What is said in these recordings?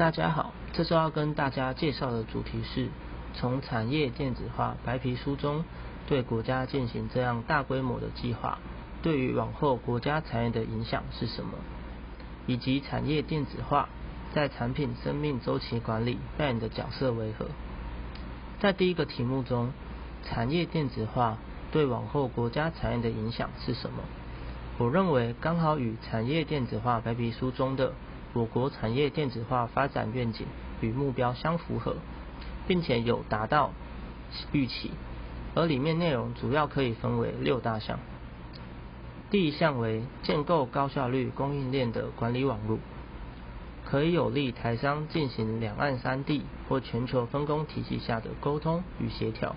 大家好，这周要跟大家介绍的主题是从产业电子化白皮书中对国家进行这样大规模的计划，对于往后国家产业的影响是什么，以及产业电子化在产品生命周期管理扮演的角色为何。在第一个题目中，产业电子化对往后国家产业的影响是什么？我认为刚好与产业电子化白皮书中的我国产业电子化发展愿景与目标相符合，并且有达到预期。而里面内容主要可以分为六大项。第一项为建构高效率供应链的管理网络，可以有利台商进行两岸三地或全球分工体系下的沟通与协调。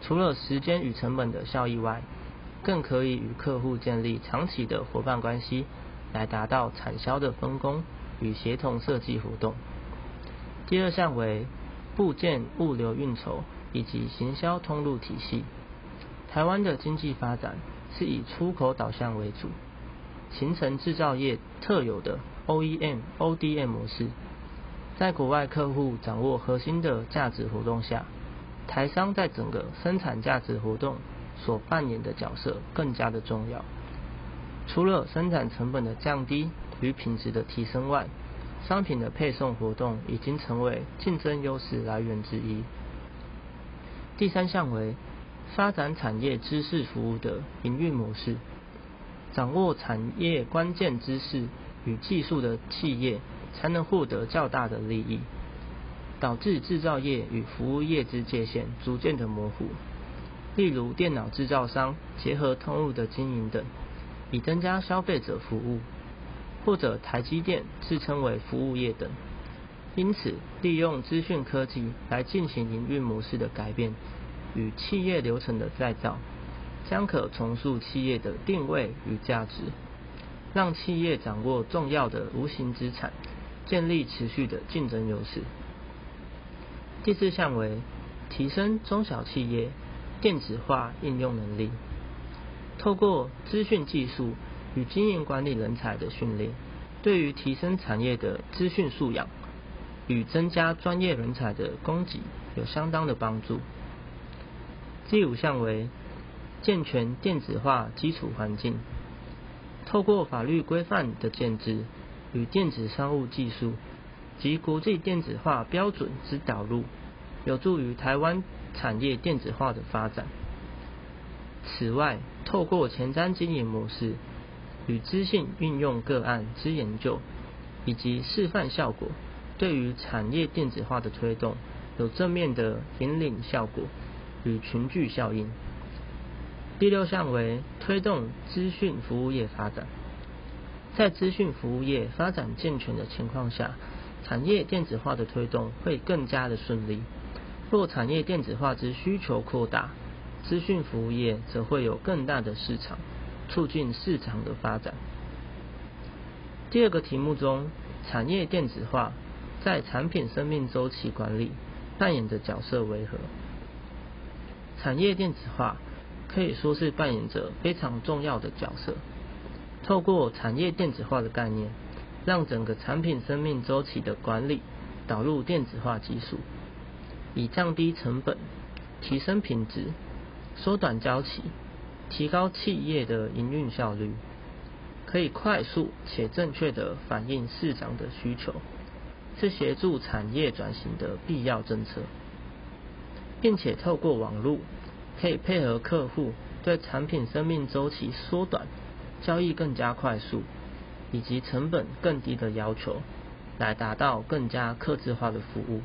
除了时间与成本的效益外，更可以与客户建立长期的伙伴关系，来达到产销的分工与协同设计活动。第二项为部件物流运筹以及行销通路体系。台湾的经济发展是以出口导向为主，形成制造业特有的 OEM、ODM 模式。在国外客户掌握核心的价值活动下，台商在整个生产价值活动。所扮演的角色更加的重要。除了生产成本的降低与品质的提升外，商品的配送活动已经成为竞争优势来源之一。第三项为发展产业知识服务的营运模式，掌握产业关键知识与技术的企业，才能获得较大的利益，导致制造业与服务业之界限逐渐的模糊。例如电脑制造商结合通路的经营等，以增加消费者服务；或者台积电自称为服务业等。因此，利用资讯科技来进行营运模式的改变与企业流程的再造，将可重塑企业的定位与价值，让企业掌握重要的无形资产，建立持续的竞争优势。第四项为提升中小企业。电子化应用能力，透过资讯技术与经营管理人才的训练，对于提升产业的资讯素养与增加专业人才的供给有相当的帮助。第五项为健全电子化基础环境，透过法律规范的建制与电子商务技术及国际电子化标准之导入。有助于台湾产业电子化的发展。此外，透过前瞻经营模式与资讯运用个案之研究，以及示范效果，对于产业电子化的推动有正面的引领效果与群聚效应。第六项为推动资讯服务业发展，在资讯服务业发展健全的情况下，产业电子化的推动会更加的顺利。若产业电子化之需求扩大，资讯服务业则会有更大的市场，促进市场的发展。第二个题目中，产业电子化在产品生命周期管理扮演的角色为何？产业电子化可以说是扮演着非常重要的角色。透过产业电子化的概念，让整个产品生命周期的管理导入电子化技术。以降低成本、提升品质、缩短交期、提高企业的营运效率，可以快速且正确的反映市场的需求，是协助产业转型的必要政策，并且透过网络，可以配合客户对产品生命周期缩短、交易更加快速以及成本更低的要求，来达到更加客制化的服务。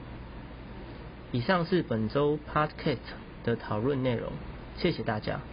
以上是本周 Podcast 的讨论内容，谢谢大家。